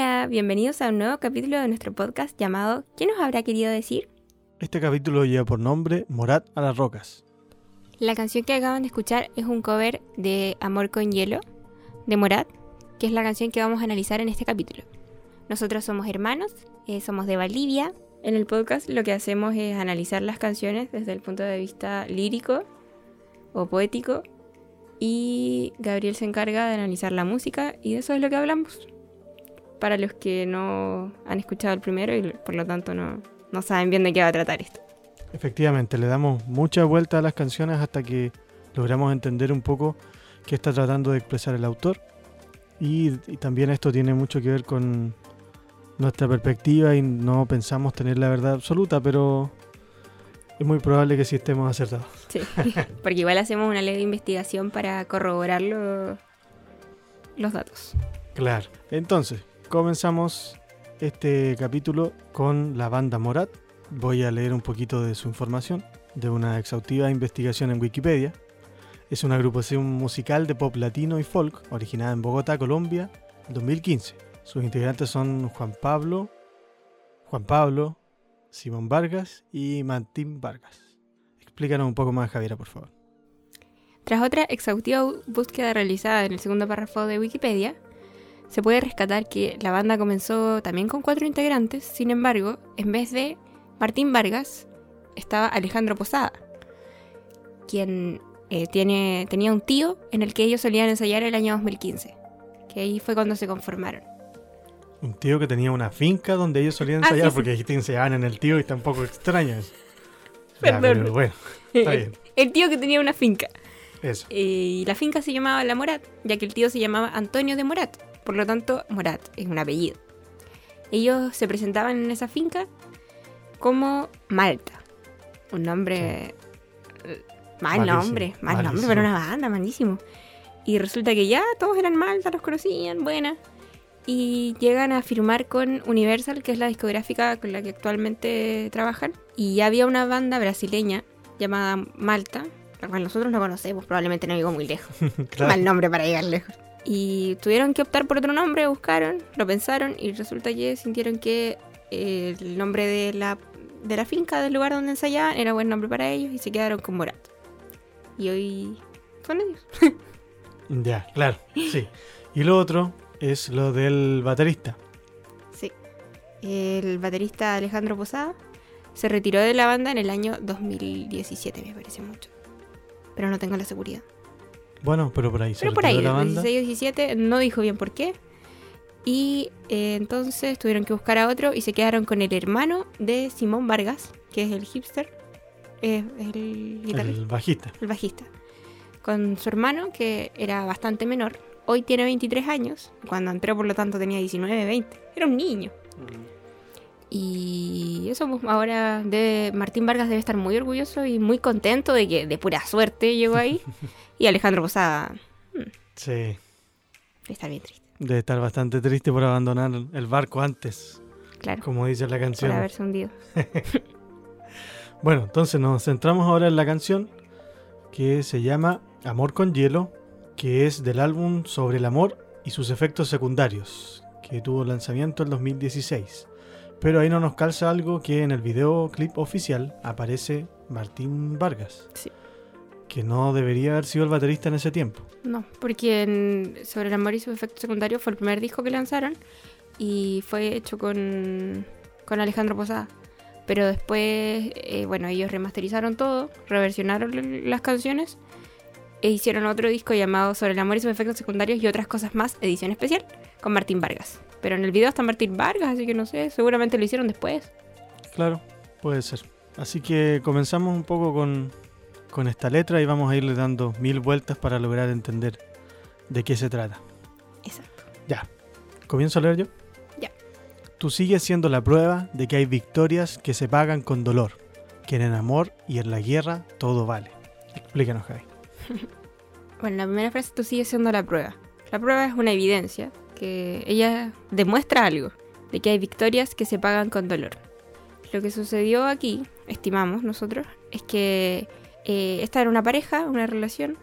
Hola, bienvenidos a un nuevo capítulo de nuestro podcast llamado ¿Qué nos habrá querido decir? Este capítulo lleva por nombre Morat a las rocas. La canción que acaban de escuchar es un cover de Amor con Hielo de Morat, que es la canción que vamos a analizar en este capítulo. Nosotros somos hermanos, eh, somos de Bolivia. En el podcast lo que hacemos es analizar las canciones desde el punto de vista lírico o poético y Gabriel se encarga de analizar la música y de eso es lo que hablamos. Para los que no han escuchado el primero y por lo tanto no, no saben bien de qué va a tratar esto. Efectivamente, le damos mucha vuelta a las canciones hasta que logramos entender un poco qué está tratando de expresar el autor. Y, y también esto tiene mucho que ver con nuestra perspectiva y no pensamos tener la verdad absoluta, pero es muy probable que sí estemos acertados. Sí, porque igual hacemos una leve investigación para corroborar lo- los datos. Claro. Entonces, comenzamos este capítulo con la banda Morat. Voy a leer un poquito de su información de una exhaustiva investigación en Wikipedia. Es una agrupación musical de pop latino y folk originada en Bogotá, Colombia, en 2015. Sus integrantes son Juan Pablo, Juan Pablo, Simón Vargas y Martín Vargas. Explícanos un poco más, Javiera, por favor. Tras otra exhaustiva búsqueda realizada en el segundo párrafo de Wikipedia, se puede rescatar que la banda comenzó también con cuatro integrantes, sin embargo, en vez de Martín Vargas, estaba Alejandro Posada, quien eh, tiene, tenía un tío en el que ellos solían ensayar el año 2015, que ahí fue cuando se conformaron. Un tío que tenía una finca donde ellos solían Ah, ensayar, sí. porque dijiste ensayaban en el tío y está un poco extraño eso. Perdón. Ya, pero bueno, está bien. El tío que tenía una finca. Eso. Eh, y la finca se llamaba La Morat, ya que el tío se llamaba Antonio de Morat. Por lo tanto, Morat es un apellido. Ellos se presentaban en esa finca como Malta. Un nombre... eh, Mal Malísimo, nombre, mal nombre para una banda, malísimo. Y resulta que ya todos eran Malta, los conocían, buena. Y llegan a firmar con Universal, que es la discográfica con la que actualmente trabajan. Y ya había una banda brasileña llamada Malta, la cual nosotros no conocemos, probablemente no llegó muy lejos. Claro. Mal nombre para llegar lejos. Y tuvieron que optar por otro nombre, buscaron, lo pensaron y resulta que sintieron que eh, el nombre de la, de la finca, del lugar donde ensayaban, era buen nombre para ellos y se quedaron con Morat. Y hoy son ellos. Ya, claro, sí. Y lo otro es lo del baterista. Sí. El baterista Alejandro Posada se retiró de la banda en el año 2017, me parece mucho. Pero no tengo la seguridad. Bueno, pero por ahí se Pero por ahí, retiró la el banda. 16 o 17, no dijo bien por qué. Y eh, entonces tuvieron que buscar a otro y se quedaron con el hermano de Simón Vargas, que es el hipster, eh, el guitarrista, El bajista. el bajista. Con su hermano, que era bastante menor. Hoy tiene 23 años. Cuando entró, por lo tanto, tenía 19, 20. Era un niño. Y eso, pues, ahora debe- Martín Vargas debe estar muy orgulloso y muy contento de que de pura suerte llegó ahí. y Alejandro Posada Sí. debe estar bien triste. Debe estar bastante triste por abandonar el barco antes, Claro, como dice la por canción. haberse hundido. Bueno, entonces nos centramos ahora en la canción que se llama Amor con Hielo, que es del álbum Sobre el Amor y sus efectos secundarios, que tuvo lanzamiento en 2016. Pero ahí no nos calza algo que en el videoclip oficial aparece Martín Vargas, Sí. que no debería haber sido el baterista en ese tiempo. No, porque en Sobre el amor y sus efectos secundarios fue el primer disco que lanzaron y fue hecho con, con Alejandro Posada. Pero después, eh, bueno, ellos remasterizaron todo, reversionaron las canciones e hicieron otro disco llamado Sobre el amor y sus efectos secundarios y otras cosas más, edición especial, con Martín Vargas. Pero en el video está Martín Vargas, así que no sé, seguramente lo hicieron después. Claro, puede ser. Así que comenzamos un poco con, con esta letra y vamos a irle dando mil vueltas para lograr entender de qué se trata. Exacto. Ya. ¿Comienzo a leer yo? Ya. Tú sigues siendo la prueba de que hay victorias que se pagan con dolor, que en el amor y en la guerra todo vale. Explícanos, Javi. Bueno, la primera frase tú sigues siendo la prueba. La prueba es una evidencia que ella demuestra algo, de que hay victorias que se pagan con dolor. Lo que sucedió aquí, estimamos nosotros, es que eh, esta era una pareja, una relación,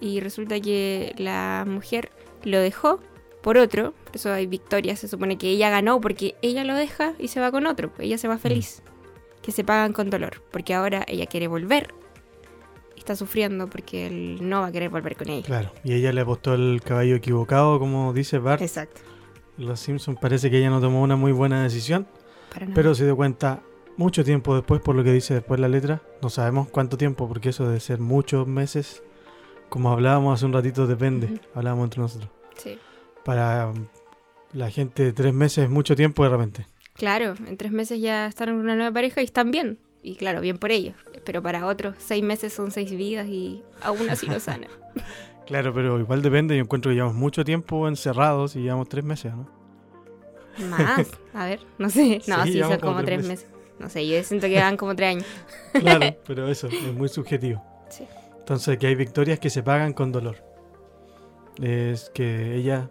y resulta que la mujer lo dejó por otro, Por eso hay victorias. Se supone que ella ganó porque ella lo deja y se va con otro. Ella se va feliz. Que se pagan con dolor. Porque ahora ella quiere volver. Está sufriendo porque él no va a querer volver con ella. Claro, y ella le apostó el caballo equivocado, como dice Bart. Exacto. Los Simpsons parece que ella no tomó una muy buena decisión, Para nada. pero se dio cuenta mucho tiempo después, por lo que dice después la letra. No sabemos cuánto tiempo, porque eso debe ser muchos meses. Como hablábamos hace un ratito, depende. Hablábamos entre nosotros. Sí. Para um, la gente, tres meses es mucho tiempo de repente. Claro, en tres meses ya están en una nueva pareja y están bien. Y claro, bien por ellos. Pero para otros, seis meses son seis vidas y aún así no sana. Claro, pero igual depende. Yo encuentro que llevamos mucho tiempo encerrados y llevamos tres meses, ¿no? Más. A ver, no sé. No, Sí, son como como tres tres meses. No sé, yo siento que van como tres años. Claro, pero eso es muy subjetivo. Sí. Entonces, que hay victorias que se pagan con dolor. Es que ella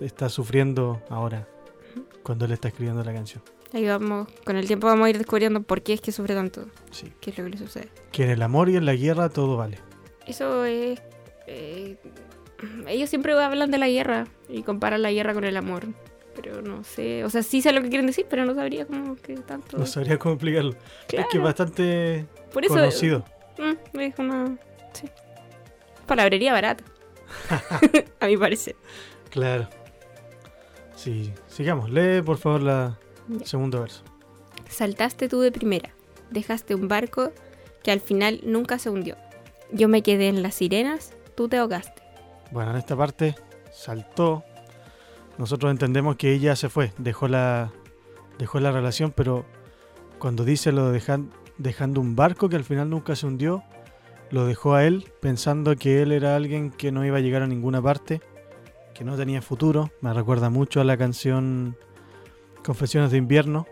está sufriendo ahora cuando él está escribiendo la canción. Ahí vamos, con el tiempo vamos a ir descubriendo por qué es que sufre tanto. Sí. ¿Qué es lo que le sucede? Que en el amor y en la guerra todo vale. Eso es... eh, ellos siempre hablan de la guerra y comparan la guerra con el amor. Pero no sé, o sea, sí sé lo que quieren decir, pero no sabría cómo que tanto... No sabría cómo explicarlo. Claro, Es que es bastante por eso conocido. mm, es una... Sí. Palabrería barata. a mi parecer. Claro. Sí, sigamos. Lee, por favor, la Ya. segundo verso. Saltaste tú de primera. Dejaste un barco que al final nunca se hundió. Yo me quedé en las sirenas, tú te ahogaste. Bueno, en esta parte saltó. Nosotros entendemos que ella se fue, dejó la, dejó la relación, pero cuando dice lo de dejan- dejando un barco que al final nunca se hundió, lo dejó a él pensando que él era alguien que no iba a llegar a ninguna parte, que no tenía futuro. Me recuerda mucho a la canción Confesiones de invierno,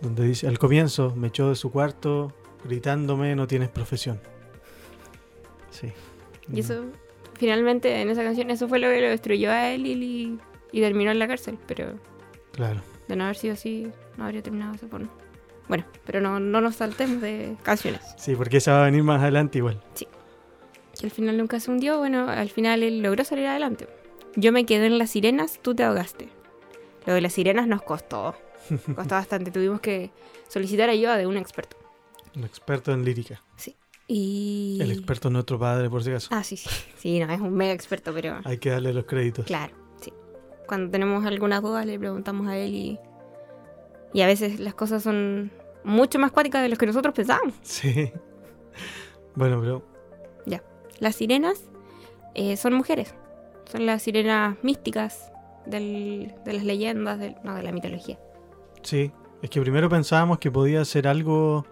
donde dice al comienzo me echó de su cuarto gritándome no tienes profesión. Sí. Y eso, finalmente, en esa canción, eso fue lo que lo destruyó a él y, y- terminó en la cárcel. Pero Claro. de no haber sido así, no habría terminado de esa forma. Bueno, pero no, no nos saltemos de canciones. Sí, porque esa va a venir más adelante igual. Que al final nunca se hundió, bueno, al final él logró salir adelante. Yo me quedé en las sirenas, tú te ahogaste. Lo de las sirenas nos costó. Costó bastante. Tuvimos que solicitar ayuda de un experto. Un experto en lírica. Y... El experto es nuestro padre, por si acaso. Ah, sí, sí. Sí, no, es un mega experto, pero... Hay que darle los créditos. Claro, sí. Cuando tenemos algunas dudas le preguntamos a él y... Y a veces las cosas son mucho más cuáticas de lo que nosotros pensábamos. Sí. Bueno, pero Las sirenas eh, son mujeres. Son las sirenas místicas del- de las leyendas, del- no, de la mitología. sí. Es que primero pensábamos que podía ser algo,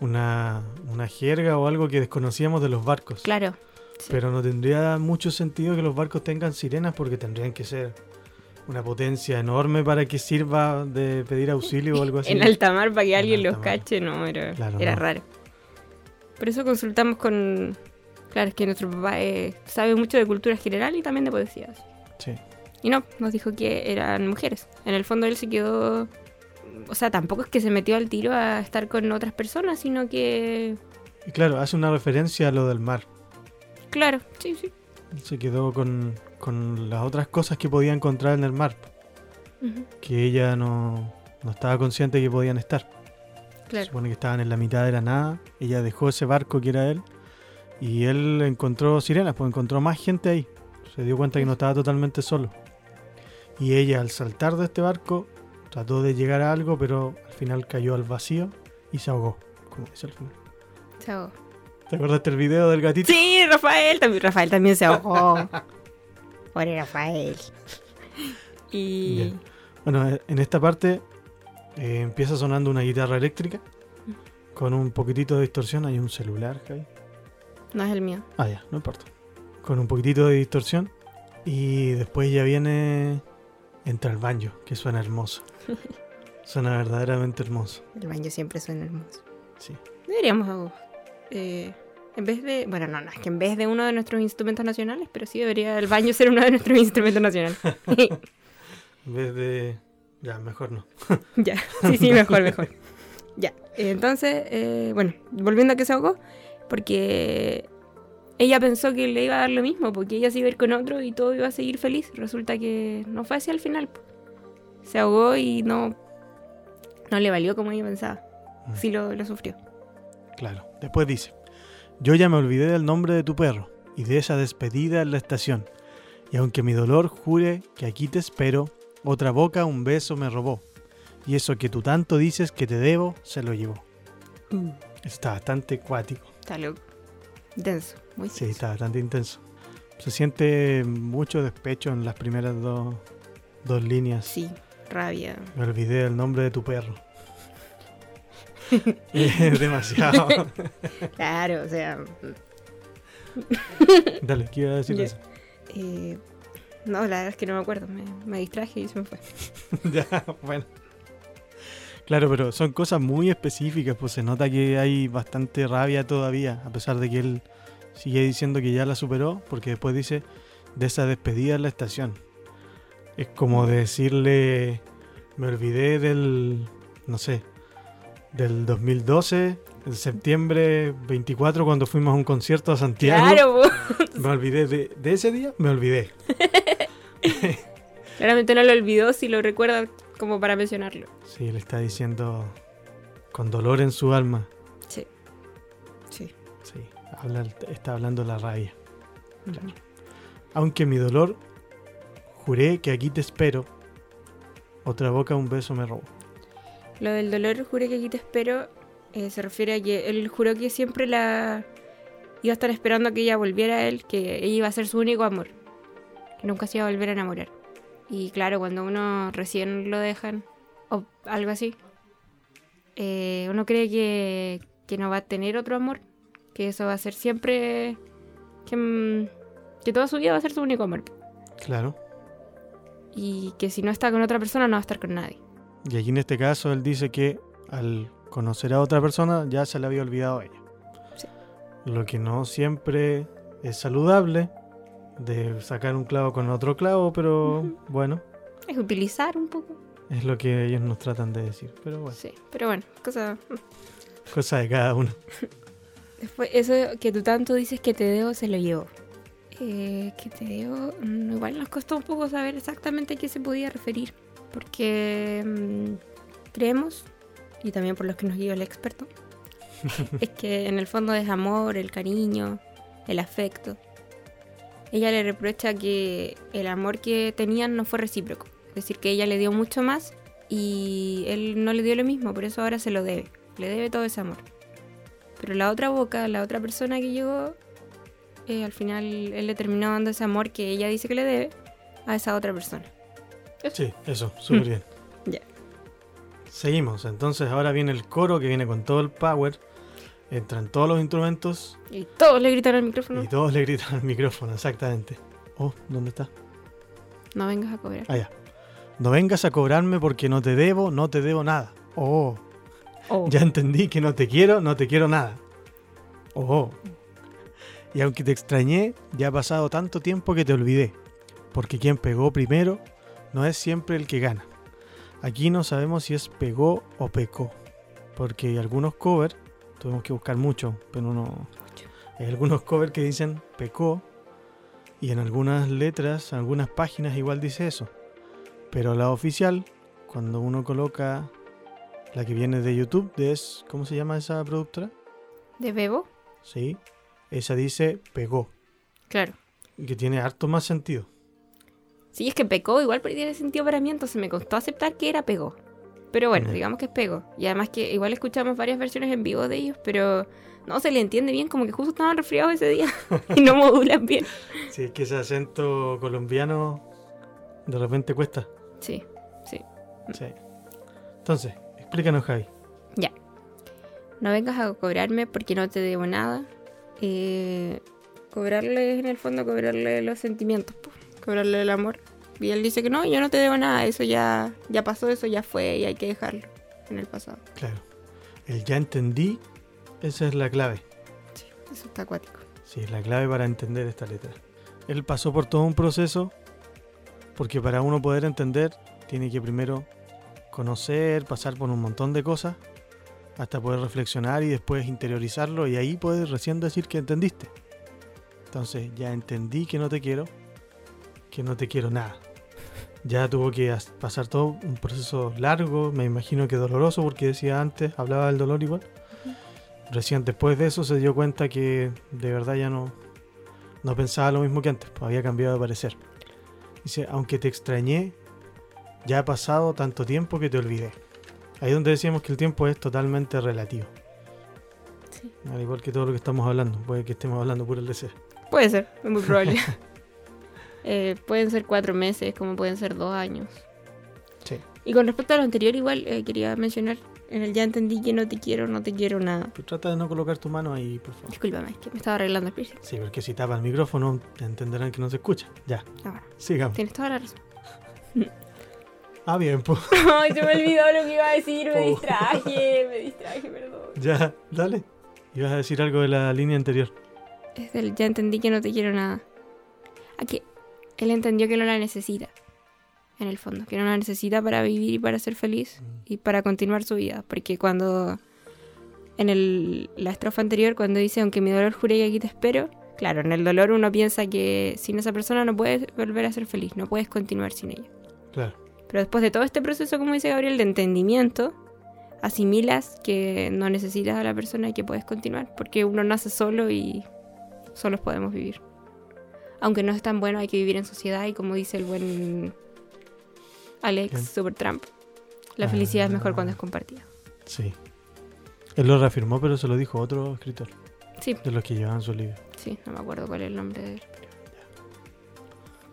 una, una jerga o algo que desconocíamos de los barcos. Claro. sí. Pero no tendría mucho sentido que los barcos tengan sirenas porque tendrían que ser una potencia enorme para que sirva de pedir auxilio o algo así. En alta mar para que En alguien los mar. cache, no, era, Claro, era no. raro. Por eso consultamos con... Claro, es que nuestro papá eh, sabe mucho de cultura general y también de poesías. Sí. Y no, nos dijo que eran mujeres. En el fondo él se quedó... O sea, tampoco es que se metió al tiro a estar con otras personas, sino que... Y claro, hace una referencia a lo del mar. Claro, sí, sí. Se quedó con, con las otras cosas que podía encontrar en el mar, que ella no, no estaba consciente que podían estar. Se Claro. supone que estaban en la mitad de la nada. Ella dejó ese barco que era él. Y él encontró sirenas, pues encontró más gente ahí. Se dio cuenta que no estaba totalmente solo. Y ella al saltar de este barco trató de llegar a algo, pero al final cayó al vacío y se ahogó. Como dice al final. Se ahogó. ¿Te acordaste del video del gatito? Sí, Rafael también, Rafael también se ahogó. Pobre Rafael. Y... Bien. Bueno, eh, en esta parte eh, empieza sonando una guitarra eléctrica con un poquitito de distorsión. Hay un celular, Javi. No es el mío. Ah, ya, no importa. Con un poquitito de distorsión. Y después ya viene. Entra el banjo, que suena hermoso. suena verdaderamente hermoso. El baño siempre suena hermoso. Sí. Deberíamos, eh, en vez de, bueno, no, no, es que en vez de uno de nuestros instrumentos nacionales, pero sí debería el baño ser uno de nuestros instrumentos nacionales. En vez de. Ya, mejor no. ya, sí, sí, mejor, mejor. Ya, entonces, eh, bueno, volviendo a que se ahogó, porque ella pensó que le iba a dar lo mismo, porque ella se iba a ir con otro y todo iba a seguir feliz. Resulta que no fue así al final. Se ahogó y no, no le valió como ella pensaba. Mm. Sí lo, lo sufrió. Claro. Después dice, yo ya me olvidé del nombre de tu perro y de esa despedida en la estación. Y aunque mi dolor jure que aquí te espero, otra boca un beso me robó. Y eso que tú tanto dices que te debo, se lo llevó. Está bastante cuático. Está loco. Denso, muy Sí, denso. está bastante intenso. Se siente mucho despecho en las primeras dos, dos líneas. Sí, rabia. Me olvidé del nombre de tu perro. demasiado. Claro, o sea. Dale, ¿qué iba a decir Ya. eso? eh, no, la verdad es que no me acuerdo. Me, me distraje y se me fue. ya, bueno. Claro, pero son cosas muy específicas, pues se nota que hay bastante rabia todavía, a pesar de que él sigue diciendo que ya la superó, porque después dice de esa despedida en la estación. Es como decirle, me olvidé del, no sé, del 2012, en septiembre 24, cuando fuimos a un concierto a Santiago. Claro. Me olvidé de, de ese día, me olvidé. Claramente no lo olvidó si lo recuerda como para mencionarlo. Sí, le está diciendo con dolor en su alma. Sí. Sí. Sí, habla, está hablando la rabia. Ujú. Aunque mi dolor, juré que aquí te espero. Otra boca un beso me robó. Lo del dolor, juré que aquí te espero, eh, se refiere a que él juró que siempre la iba a estar esperando a que ella volviera a él, que ella iba a ser su único amor, que nunca se iba a volver a enamorar. Y claro, cuando uno recién lo dejan, o algo así, eh, uno cree que, que no va a tener otro amor, que eso va a ser siempre, que, mm, que toda su vida va a ser su único amor, Claro. y que si no está con otra persona no va a estar con nadie. Y aquí en este caso él dice que al conocer a otra persona ya se le había olvidado a ella. Sí. Lo que no siempre es saludable de sacar un clavo con otro clavo, pero bueno, Es utilizar un poco. es lo que ellos nos tratan de decir. Pero bueno, Sí, pero bueno, cosa... cosa de cada uno. Después, eso que tú tanto dices que te debo, se lo llevo. Eh, que te debo, mm, igual nos costó un poco saber exactamente a qué se podía referir. Porque mm, creemos, y también por los que nos guió el experto, es que en el fondo es amor, el cariño, el afecto. Ella le reprocha que el amor que tenían no fue recíproco. Es decir, que ella le dio mucho más y él no le dio lo mismo, por eso ahora se lo debe. Le debe todo ese amor. Pero la otra boca, la otra persona que llegó, eh, al final él le terminó dando ese amor que ella dice que le debe a esa otra persona. Sí, eso, súper bien. Ya. Seguimos, entonces ahora viene el coro que viene con todo el power. Entran todos los instrumentos Y todos le gritan al micrófono, y todos le gritan al micrófono, exactamente. Oh, ¿dónde está? no vengas a cobrar. Allá. No vengas a cobrarme porque no te debo, no te debo nada. Oh, Oh, ya entendí que no te quiero, no te quiero nada. Oh. Y aunque te extrañé, ya ha pasado tanto tiempo que te olvidé. Porque quien pegó primero no es siempre el que gana. Aquí no sabemos si es pegó o pecó. Porque hay algunos covers, tuvimos que buscar mucho, pero no. Hay algunos covers que dicen pecó. Y en algunas letras, en algunas páginas igual dice eso. Pero la oficial, cuando uno coloca la que viene de YouTube, de es, ¿cómo se llama esa productora? ¿De Bebo? Sí. Esa dice pegó. Claro. y Que tiene harto más sentido. Sí, es que pecó, igual pero tiene sentido para mí, entonces me costó aceptar que era pegó. Pero bueno, Ya. digamos que es pegó. Y además que igual escuchamos varias versiones en vivo de ellos, pero no se le entiende bien, como que justo estaban resfriados ese día y no modulan bien. Sí, es que ese acento colombiano de repente cuesta. Sí, sí. Sí. Entonces, explícanos, Javi. No vengas a cobrarme porque no te debo nada. Eh, cobrarle en el fondo cobrarle los sentimientos, po, cobrarle el amor. Y él dice que no, yo no te debo nada, eso ya, ya pasó, eso ya fue y hay que dejarlo en el pasado. Claro. El ya entendí, esa es la clave. Sí, eso está acuático. Sí, es la clave para entender esta letra. Él pasó por todo un proceso, porque para uno poder entender, tiene que primero conocer, pasar por un montón de cosas, hasta poder reflexionar y después interiorizarlo, y ahí puedes recién decir que entendiste. Entonces ya entendí que no te quiero, que no te quiero nada. Ya tuvo que as- pasar todo un proceso largo, me imagino que doloroso, porque decía antes, hablaba del dolor igual. Recién después de eso se dio cuenta que de verdad ya no, no pensaba lo mismo que antes, pues había cambiado de parecer. Dice, aunque te extrañé, ya ha pasado tanto tiempo que te olvidé. Ahí donde decíamos que el tiempo es totalmente relativo. Sí. Al igual que todo lo que estamos hablando, puede que estemos hablando puro el deseo. Puede ser, es muy probable. Eh, pueden ser cuatro meses, como pueden ser dos años. Sí. Y con respecto a lo anterior, igual eh, quería mencionar, en el ya entendí que no te quiero, no te quiero nada. Pero trata de no colocar tu mano ahí, por favor. Discúlpame, es que me estaba arreglando el piercing. Sí, porque si tapa el micrófono, entenderán que no se escucha. Ya, Ah, bueno, sigamos. tienes toda la razón. Ah, bien, pues. Ay, se me olvidó lo que iba a decir, me Oh. distraje, me distraje, perdón. Ya, dale. Ibas a decir algo de la línea anterior. Es del ya entendí que no te quiero nada. Aquí, él entendió que no la necesita. En el fondo, que no la necesita para vivir y para ser feliz y para continuar su vida. Porque cuando. En el, la estrofa anterior, cuando dice, aunque mi dolor jure que aquí te espero. Claro, en el dolor uno piensa que sin esa persona no puedes volver a ser feliz, no puedes continuar sin ella. Claro. Pero después de todo este proceso, como dice Gabriel, de entendimiento, asimilas que no necesitas a la persona y que puedes continuar, porque uno nace solo y solos podemos vivir. Aunque no es tan bueno, hay que vivir en sociedad y como dice el buen Alex. Supertramp, la felicidad es mejor Ah. cuando es compartida. Sí. Él lo reafirmó, pero se lo dijo otro escritor Sí, de los que llevaban su libro. sí, no me acuerdo cuál es el nombre de él.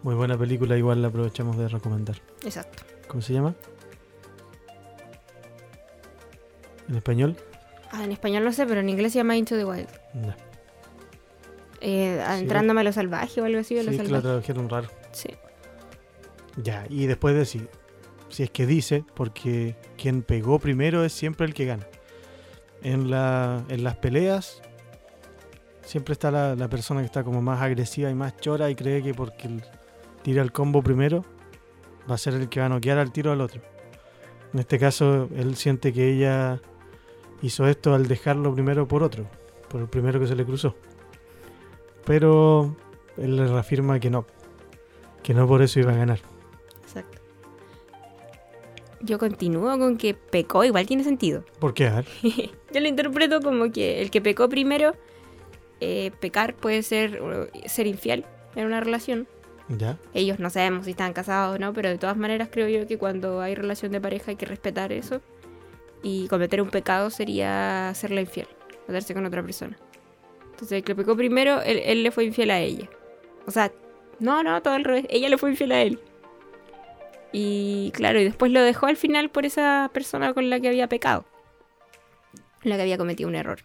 Muy buena película, igual la aprovechamos de recomendar. Exacto. ¿Cómo se llama? ¿En español? Ah, en español no sé, pero en inglés se llama Into the Wild. No. Eh, Sí. Adentrándome a lo salvaje o algo así, o lo Sí, que salvaje. tradujeron raro. Sí. Ya, y después decir, si es que dice, porque quien pegó primero es siempre el que gana. En, la, en las peleas siempre está la, la persona que está como más agresiva y más chora y cree que porque tira el combo primero va a ser el que va a noquear al tiro al otro. En este caso, él siente que ella hizo esto al dejarlo primero por otro, por el primero que se le cruzó. Pero él le reafirma que no, que no por eso iba a ganar. Exacto. Yo continúo con que pecó, igual tiene sentido. ¿Por qué? Yo lo interpreto como que el que pecó primero, eh, pecar puede ser ser infiel en una relación. ¿Ya? Ellos no sabemos si están casados o no, pero de todas maneras creo yo que cuando hay relación de pareja hay que respetar eso. Y cometer un pecado sería serle infiel, meterse con otra persona. Entonces el que pecó primero, él, él le fue infiel a ella. O sea, no, no, todo al revés. Ella le fue infiel a él. Y claro, y después lo dejó al final por esa persona con la que había pecado. La que había cometido un error.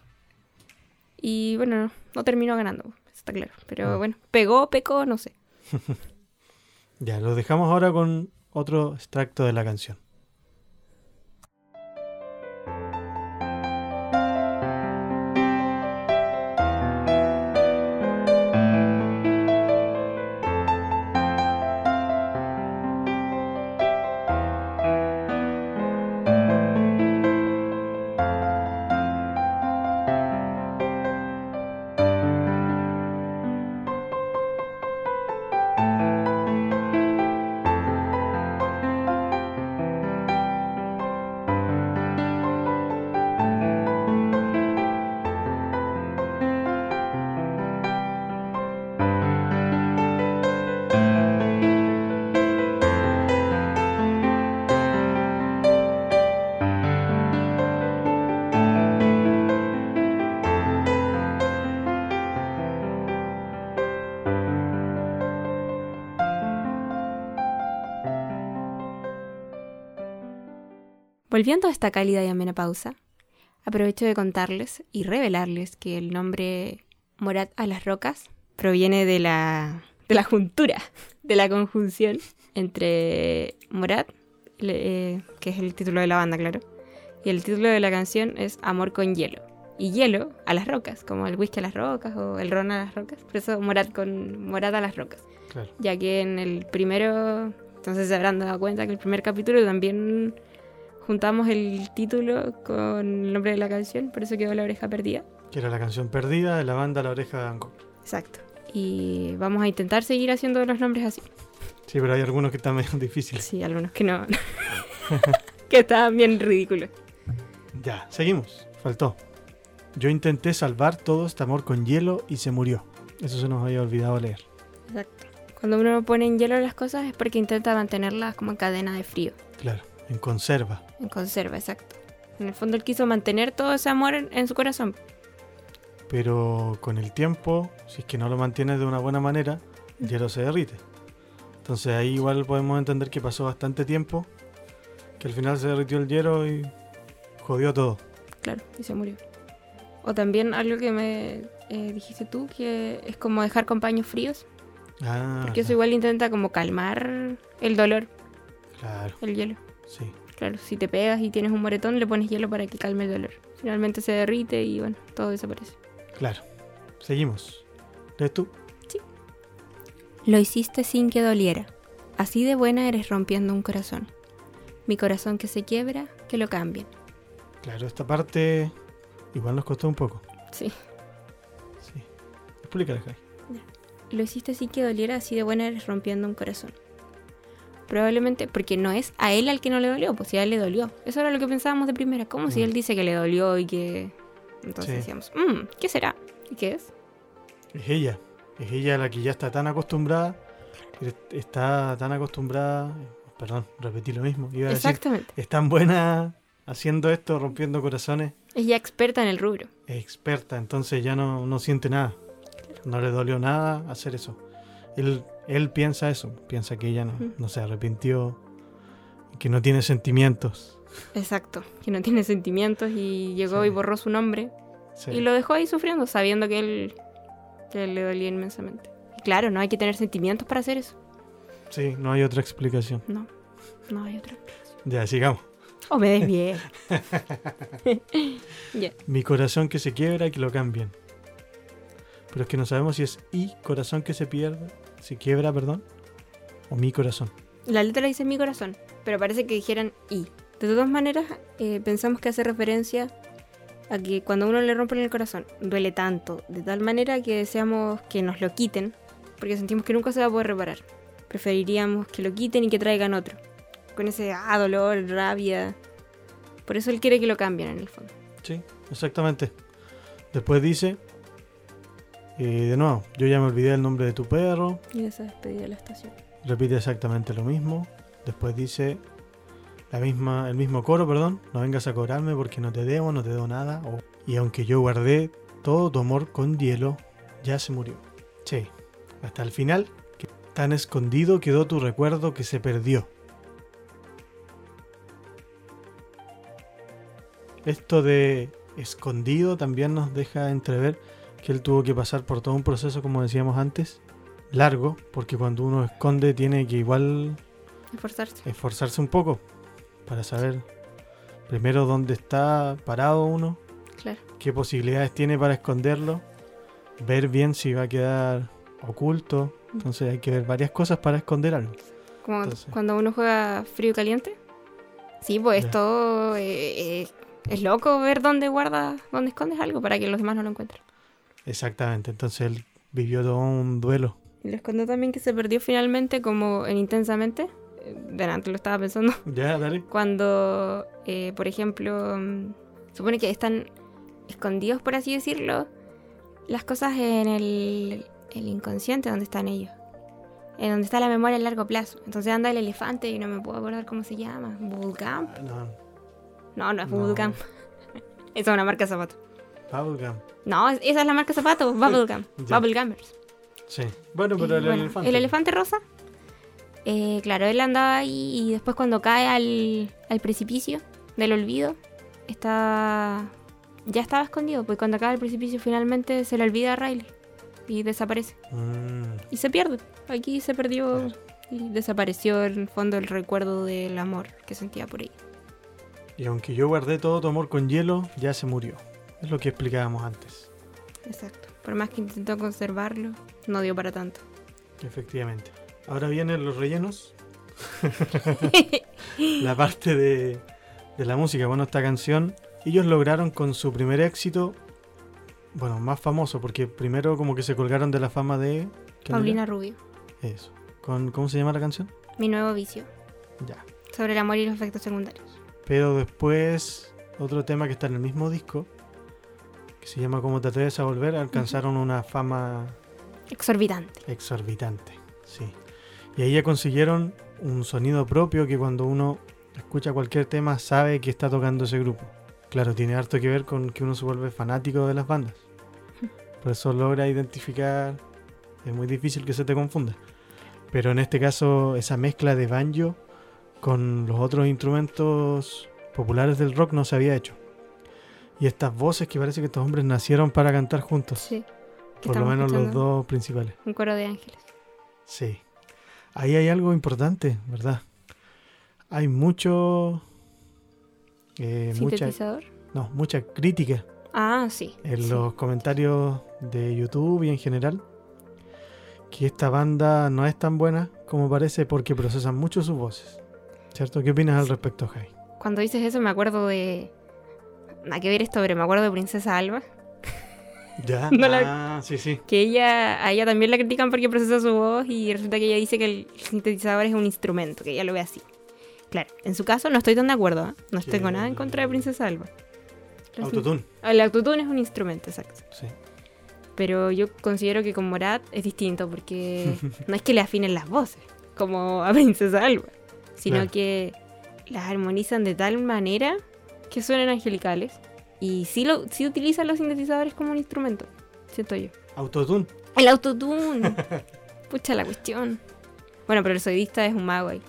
Y bueno, no, no terminó ganando, está claro. Pero Ah. bueno, pegó, pecó, no sé. Ya, lo dejamos ahora con otro extracto de la canción. Volviendo a esta cálida y amena pausa, aprovecho de contarles y revelarles que el nombre Morat a las rocas proviene de la, de la juntura, de la conjunción entre Morat, eh, que es el título de la banda, claro, y el título de la canción es Amor con hielo. Y hielo a las rocas, como el whisky a las rocas o el ron a las rocas. Por eso Morat con Morat a las rocas Claro. ya que en el primero, entonces se habrán dado cuenta que el primer capítulo también juntamos el título con el nombre de la canción, por eso quedó La Oreja Perdida. Que era la canción perdida de la banda La Oreja de Anco. Exacto. Y vamos a intentar seguir haciendo los nombres así. Sí, pero hay algunos que están medio difíciles. Sí, algunos que no. que estaban bien ridículos. Ya, seguimos. Faltó. Yo intenté salvar todo este amor con hielo y se murió. Eso se nos había olvidado leer. Exacto. Cuando uno pone en hielo las cosas es porque intenta mantenerlas como en cadena de frío. Claro, en conserva. En conserva, exacto. En el fondo él quiso mantener todo ese amor en, en su corazón. Pero con el tiempo, si es que no lo mantienes de una buena manera, el hielo se derrite. Entonces ahí igual podemos entender que pasó bastante tiempo, que al final se derritió el hielo y jodió todo. Claro, y se murió. O también algo que me eh, dijiste tú, que es como dejar con paños fríos. Ah, Porque eso claro, igual intenta como calmar el dolor, claro, el hielo. Sí. Claro, si te pegas y tienes un moretón, le pones hielo para que calme el dolor. Finalmente se derrite y bueno, todo desaparece. Claro. Seguimos. ¿Lees tú? Lo hiciste sin que doliera. Así de buena eres rompiendo un corazón. Mi corazón que se quiebra, que lo cambien. Claro, esta parte igual nos costó un poco. Sí. Sí. Explícala, Jai. Lo hiciste sin que doliera, así de buena eres rompiendo un corazón. Probablemente porque no es a él al que no le dolió, pues si a él le dolió. Eso era lo que pensábamos de primera. ¿Cómo si Mm. él dice que le dolió y que... Entonces Sí. decíamos, "Mm, ¿qué será? ¿Y qué es? Es ella. Es ella la que ya está tan acostumbrada. es- Está tan acostumbrada. Perdón, repetí lo mismo. Iba a decir, Exactamente. es tan buena haciendo esto, rompiendo corazones. Es ya experta en el rubro. Es experta, entonces ya no, no siente nada. No le dolió nada hacer eso. Él, él piensa eso. Piensa que ella no, se arrepintió. Que no tiene sentimientos. Exacto. Que no tiene sentimientos y llegó Sí. y borró su nombre. Sí. Y lo dejó ahí sufriendo, sabiendo que él, que le dolía inmensamente. Y claro, no hay que tener sentimientos para hacer eso. Sí, no hay otra explicación. No, no hay otra explicación. Ya, sigamos. O me desvié. ya. Mi corazón que se quiebra y que lo cambien. Pero es que no sabemos si es y corazón que se pierde, se quiebra, perdón, o mi corazón. La letra dice mi corazón, pero parece que dijeran y. De todas maneras, eh, pensamos que hace referencia a que cuando uno le rompen el corazón, duele tanto, de tal manera que deseamos que nos lo quiten, porque sentimos que nunca se va a poder reparar. Preferiríamos que lo quiten y que traigan otro. Con ese ah, dolor, rabia. Por eso él quiere que lo cambien en el fondo. Sí, exactamente. Después dice, eh, de nuevo, yo ya me olvidé el nombre de tu perro. Y esa despedida de la estación. Repite exactamente lo mismo. Después dice la misma, el mismo coro, perdón. No vengas a cobrarme porque no te debo, no te debo nada. y aunque yo guardé todo tu amor con hielo, ya se murió. Sí, hasta el final, que tan escondido quedó tu recuerdo que se perdió. Esto de escondido también nos deja entrever que él tuvo que pasar por todo un proceso, como decíamos antes, largo, porque cuando uno esconde tiene que igual Esforzarse. esforzarse un poco para saber primero dónde está parado uno, Claro. qué posibilidades tiene para esconderlo, ver bien si va a quedar oculto. Entonces hay que ver varias cosas para esconder algo. Como Entonces. cuando uno juega frío y caliente. Sí, pues esto eh, eh, es loco ver dónde guardas, dónde escondes algo para que los demás no lo encuentren. Exactamente, entonces él vivió todo un duelo. Y les contó también que se perdió finalmente como en Intensamente. Eh, Delante lo estaba pensando. Ya, dale. Cuando, eh, por ejemplo, mm, supone que están escondidos, por así decirlo, las cosas en el, el inconsciente donde están ellos. En donde está la memoria a largo plazo. Entonces anda el elefante y no me puedo acordar cómo se llama. Bubblegum. No, No, no es No. Bubblegum. Esa es una marca de zapatos. Bubblegum. No, es- esa es la marca de zapatos. Bubblegum. Bubblegummers. Sí. Bueno, pero Y el bueno, elefante. el elefante rosa. eh, claro, él andaba ahí y después cuando cae al, al precipicio del olvido, está ya estaba escondido, pues cuando cae al precipicio finalmente se le olvida a Riley y desaparece. Mm, Y se pierde. Aquí se perdió y desapareció en el fondo el recuerdo del amor que sentía por ella. Y aunque yo guardé todo tu amor con hielo, ya se murió. Es lo que explicábamos antes. Exacto. Por más que intentó conservarlo, no dio para tanto. Efectivamente. Ahora vienen los rellenos. la parte de, de la música. Bueno, esta canción, ellos lograron con su primer éxito bueno, más famoso, porque primero como que se colgaron de la fama de... ¿quién Paulina Rubio. Eso. Con, ¿Cómo se llama la canción? Mi nuevo vicio. Ya. Sobre el amor y los efectos secundarios. Pero después, otro tema que está en el mismo disco, que se llama Cómo te atreves a volver, alcanzaron una fama Exorbitante. exorbitante. Sí. Y ahí ya consiguieron un sonido propio que cuando uno escucha cualquier tema sabe que está tocando ese grupo. Claro, tiene harto que ver con que uno se vuelve fanático de las bandas. Por eso logra identificar. Es muy difícil que se te confunda. Pero en este caso, esa mezcla de banjo con los otros instrumentos populares del rock no se había hecho. Y estas voces que parece que estos hombres nacieron para cantar juntos. Sí. Por lo menos los dos principales. Un coro de ángeles. Sí. Ahí hay algo importante, ¿verdad? Hay mucho. eh, mucha, Sintetizador. no, mucha crítica Ah, sí. en sí. los comentarios de YouTube y en general. Que esta banda no es tan buena como parece porque procesan mucho sus voces. ¿Cierto? ¿Qué opinas al respecto, Jai? Cuando dices eso me acuerdo de... Nada que ver esto, pero me acuerdo de Princesa Alba. Ya. No la- Ah, sí, sí. Que ella, a ella también la critican porque procesa su voz y resulta que ella dice que el sintetizador es un instrumento, que ella lo ve así. Claro, en su caso no estoy tan de acuerdo, ¿eh? no tengo nada en contra de Princesa Alba. Resulta- Autotune. El autotune es un instrumento, exacto. Sí. Pero yo considero que con Morat es distinto porque no es que le afinen las voces, como a Princesa Alba, sino Claro. que las armonizan de tal manera que suenan angelicales. Y sí, lo, sí utilizan los sintetizadores como un instrumento, siento yo. Autotune. El autotune. Pucha la cuestión. Bueno, pero el soidista es un mago ahí.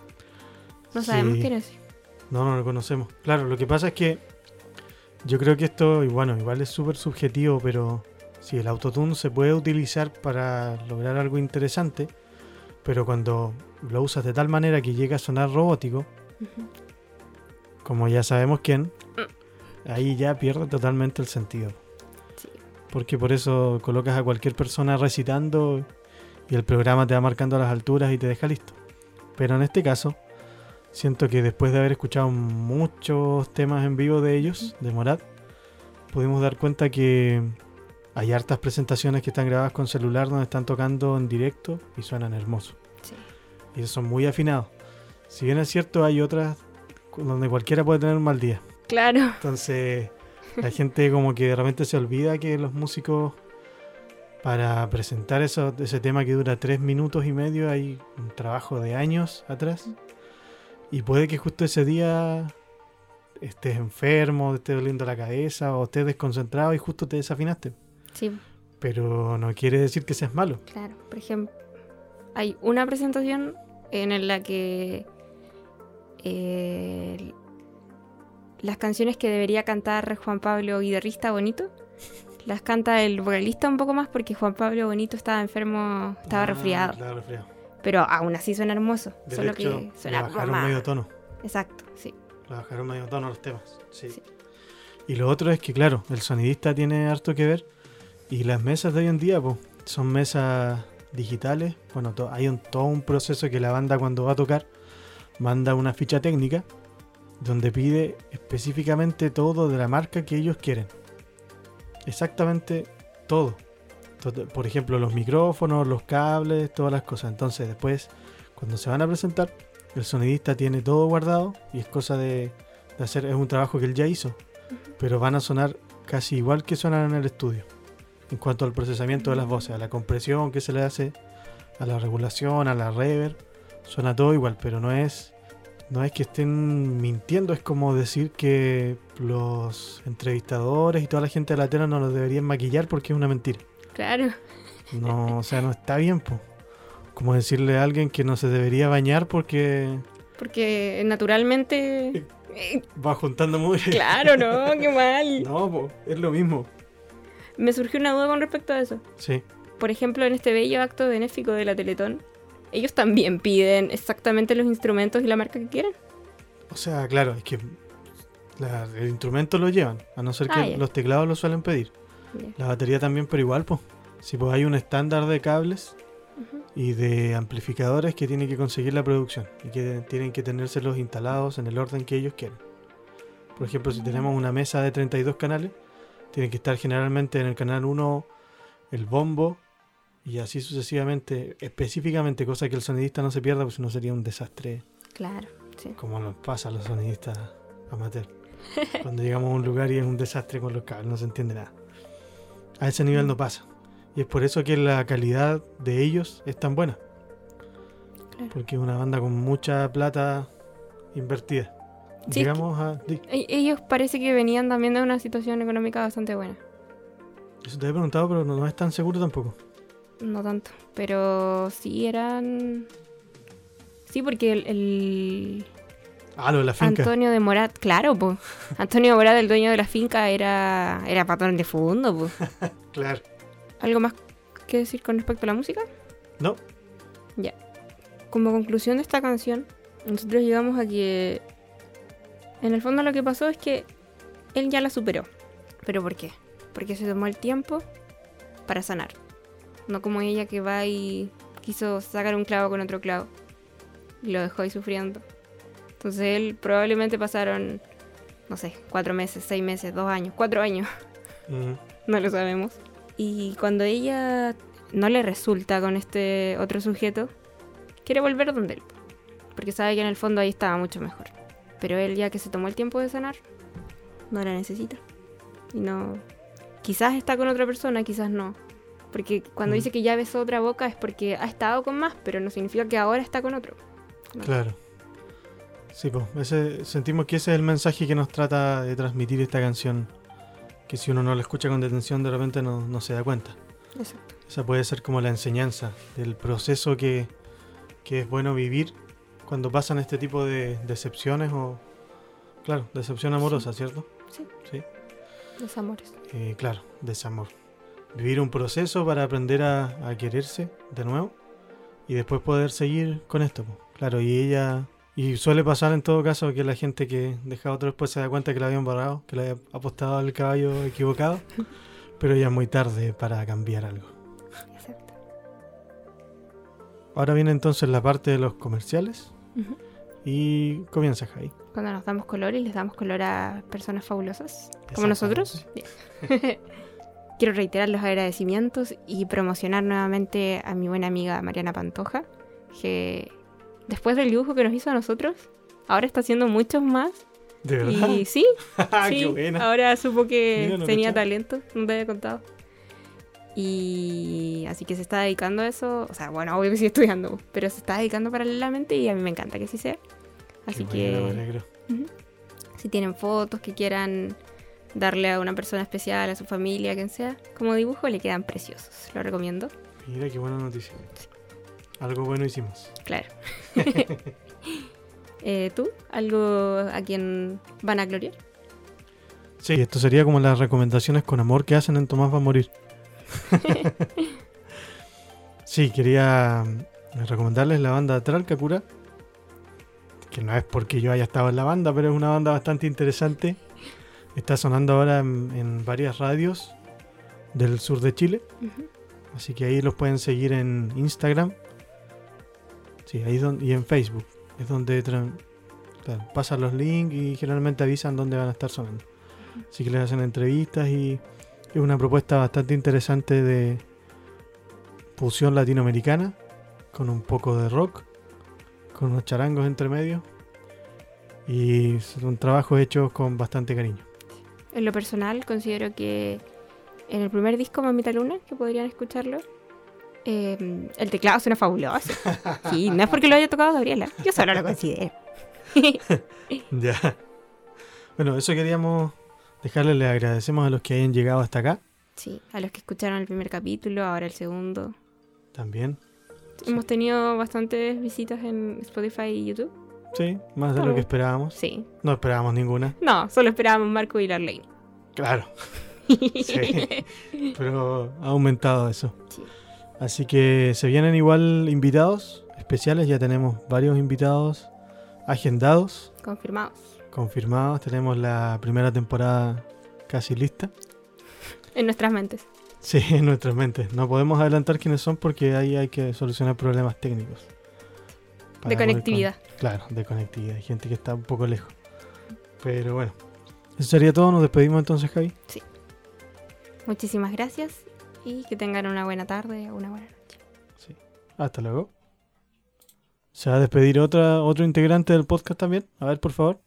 No sabemos Sí. quién es. No, no lo conocemos. Claro, lo que pasa es que yo creo que esto, y bueno, igual es súper subjetivo, pero sí, el autotune se puede utilizar para lograr algo interesante, pero cuando lo usas de tal manera que llega a sonar robótico, Ujú. Como ya sabemos quién, ahí ya pierde totalmente el sentido. Sí. Porque por eso colocas a cualquier persona recitando y el programa te va marcando las alturas y te deja listo. Pero en este caso, siento que después de haber escuchado muchos temas en vivo de ellos, de Morat, pudimos dar cuenta que hay hartas presentaciones que están grabadas con celular donde están tocando en directo y suenan hermosos. Sí. Y son muy afinados. Si bien es cierto, hay otras donde cualquiera puede tener un mal día. Claro. Entonces, la gente como que de repente se olvida que los músicos, para presentar eso, ese tema que dura tres minutos y medio, hay un trabajo de años atrás. Y puede que justo ese día estés enfermo, te esté doliendo la cabeza o estés desconcentrado y justo te desafinaste. Sí, Pero no quiere decir que seas malo. claro. Por ejemplo, hay una presentación en la que eh, las canciones que debería cantar Juan Pablo Guitarrista Bonito las canta el vocalista un poco más porque Juan Pablo Bonito estaba enfermo, estaba Ah, resfriado. Estaba resfriado. Pero aún así suena hermoso. De solo hecho, que le suena bajaron más- medio tono. Exacto, sí. Le bajaron medio tono los temas. Sí. Sí. Y lo otro es que, claro, el sonidista tiene harto que ver. Y las mesas de hoy en día, pues, son mesas digitales. Bueno, hay un, todo un proceso que la banda cuando va a tocar manda una ficha técnica donde pide específicamente todo de la marca que ellos quieren. Exactamente todo. Por ejemplo, los micrófonos, los cables, todas las cosas. Entonces, después, cuando se van a presentar, el sonidista tiene todo guardado y es cosa de, de hacer, es un trabajo que él ya hizo, pero van a sonar casi igual que suenan en el estudio. En cuanto al procesamiento de las voces, a la compresión que se le hace, a la regulación, a la reverb, suena todo igual, pero no es no es que estén mintiendo, es como decir que los entrevistadores y toda la gente de la tele no los deberían maquillar porque es una mentira. Claro. No, o sea, no está bien, po. Como decirle a alguien que no se debería bañar porque Porque naturalmente. eh, va juntando muy. claro, no, qué mal. No, po, es lo mismo. Me surgió una duda con respecto a eso. Sí, Por ejemplo, en este bello acto benéfico de la Teletón, ellos también piden exactamente los instrumentos y la marca que quieren. o sea, claro, es que la- el instrumento lo llevan, a no ser que Ah, los teclados lo suelen pedir. La batería también, pero igual, pues. Si pues hay un estándar de cables y de amplificadores que tiene que conseguir la producción y que tienen que tenérselos instalados en el orden que ellos quieren. Por ejemplo, si tenemos una mesa de 32 canales, Tiene que estar generalmente en el canal 1 el bombo y así sucesivamente, específicamente, cosa que el sonidista no se pierda, porque si no sería un desastre Claro, sí. como nos pasa a los sonidistas amateur. Cuando llegamos a un lugar y es un desastre con los cables, no se entiende nada. A ese nivel no pasa. Y es por eso que la calidad de ellos es tan buena. Claro. Porque es una banda con mucha plata invertida. Sí, Llegamos a... di, E- Ellos parece que venían también de una situación económica bastante buena. Eso te he preguntado, pero no, no es tan seguro tampoco. No tanto, pero sí eran... Sí, porque el, el Ah, lo de la finca. Antonio de Morat, claro, pues. Antonio de Morat, el dueño de la finca, era, era patrón de fondo, pues. Claro. ¿Algo más que decir con respecto a la música? No, Como conclusión de esta canción, nosotros llegamos a que en el fondo lo que pasó es que él ya la superó. ¿Pero por qué? Porque se tomó el tiempo para sanar. No como ella que va y quiso sacar un clavo con otro clavo y lo dejó ahí sufriendo. Entonces él probablemente pasaron, no sé, cuatro meses, seis meses, dos años, cuatro años, mm, no lo sabemos. Y cuando ella no le resulta con este otro sujeto, quiere volver donde él. Porque sabe que en el fondo ahí estaba mucho mejor. Pero él ya que se tomó el tiempo de sanar, no la necesita. Y no... Quizás está con otra persona, quizás no. Porque cuando Mm. dice que ya besó otra boca es porque ha estado con más, pero no significa que ahora está con otro. No. claro. Sí, pues, ese, sentimos que ese es el mensaje que nos trata de transmitir esta canción. Que si uno no la escucha con detención, de repente no, no se da cuenta. Exacto. Esa puede ser como la enseñanza del proceso que, que es bueno vivir cuando pasan este tipo de decepciones o, claro, decepción amorosa, ¿cierto? Sí. Sí. Los amores. Eh, claro, desamor. Vivir un proceso para aprender a, a quererse de nuevo y después poder seguir con esto. Claro, y ella... Y suele pasar en todo caso que la gente que deja a otro después se da cuenta que la habían borrado, que le había apostado al caballo equivocado, pero ya es muy tarde para cambiar algo. Exacto. Ahora viene entonces la parte de los comerciales Ujú. y comienza Javi. Cuando nos damos color y les damos color a personas fabulosas, como nosotros. Bien. Quiero reiterar los agradecimientos y promocionar nuevamente a mi buena amiga Mariana Pantoja, que después del dibujo que nos hizo a nosotros, ahora está haciendo muchos más. ¿De verdad? Y sí, Ah, sí, ¡Qué buena! ahora supo que Mira, no tenía talento, no te había contado. Y así que se está dedicando a eso, o sea, bueno, obvio que sigue estudiando, pero se está dedicando paralelamente y a mí me encanta que así sea. Así Qué buena, me que alegro. si tienen fotos que quieran darle a una persona especial, a su familia, a quien sea, como dibujo le quedan preciosos. Lo recomiendo, Mira qué buena noticia. Algo bueno hicimos. claro. Eh, ¿Tú? ¿Algo a quien van a gloriar? Sí, esto sería como las recomendaciones con amor que hacen en Tomás va a morir. sí, quería mm, recomendarles la banda Tralcacura. Que no es porque yo haya estado en la banda, pero es una banda bastante interesante. Está sonando ahora en, en varias radios del sur de Chile. Así que ahí los pueden seguir en Instagram. Sí, ahí donde, y en Facebook. Es donde claro, pasan los links y generalmente avisan dónde van a estar sonando. Así que les hacen entrevistas y es una propuesta bastante interesante de fusión latinoamericana con un poco de rock, con unos charangos entre medio. Y son trabajos hechos con bastante cariño. En lo personal, considero que en el primer disco, Mamita Luna, que podrían escucharlo, eh, el teclado suena fabuloso. Sí, no es porque lo haya tocado Gabriela, yo solo lo considero. Ya. Bueno, eso queríamos dejarles. Les agradecemos a los que hayan llegado hasta acá Sí, a los que escucharon el primer capítulo, ahora el segundo. también. Hemos tenido bastantes visitas en Spotify y YouTube. Sí, más de lo que esperábamos. Sí. No esperábamos ninguna. No, solo esperábamos Marco y Larlane. Claro. Sí. Pero ha aumentado eso. Sí. Así que se vienen igual invitados especiales. Ya tenemos varios invitados agendados, Confirmados. confirmados. Tenemos la primera temporada casi lista. En nuestras mentes. Sí, en nuestras mentes. No podemos adelantar quiénes son porque ahí hay que solucionar problemas técnicos. De conectividad. con- Claro, de conectividad. Hay gente que está un poco lejos. Pero bueno. Eso sería todo. Nos despedimos entonces, Javi. Sí. Muchísimas gracias y que tengan una buena tarde o una buena noche. Sí. Hasta luego. ¿Se va a despedir otra, otro integrante del podcast también? A ver, por favor.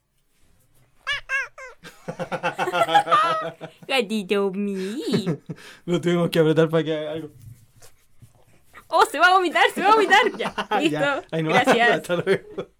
Gatito mío. Lo tuvimos que apretar para que haga algo. Oh, se va a vomitar, se va a vomitar. Ya, listo. Ya, nomás. Gracias. Hasta luego.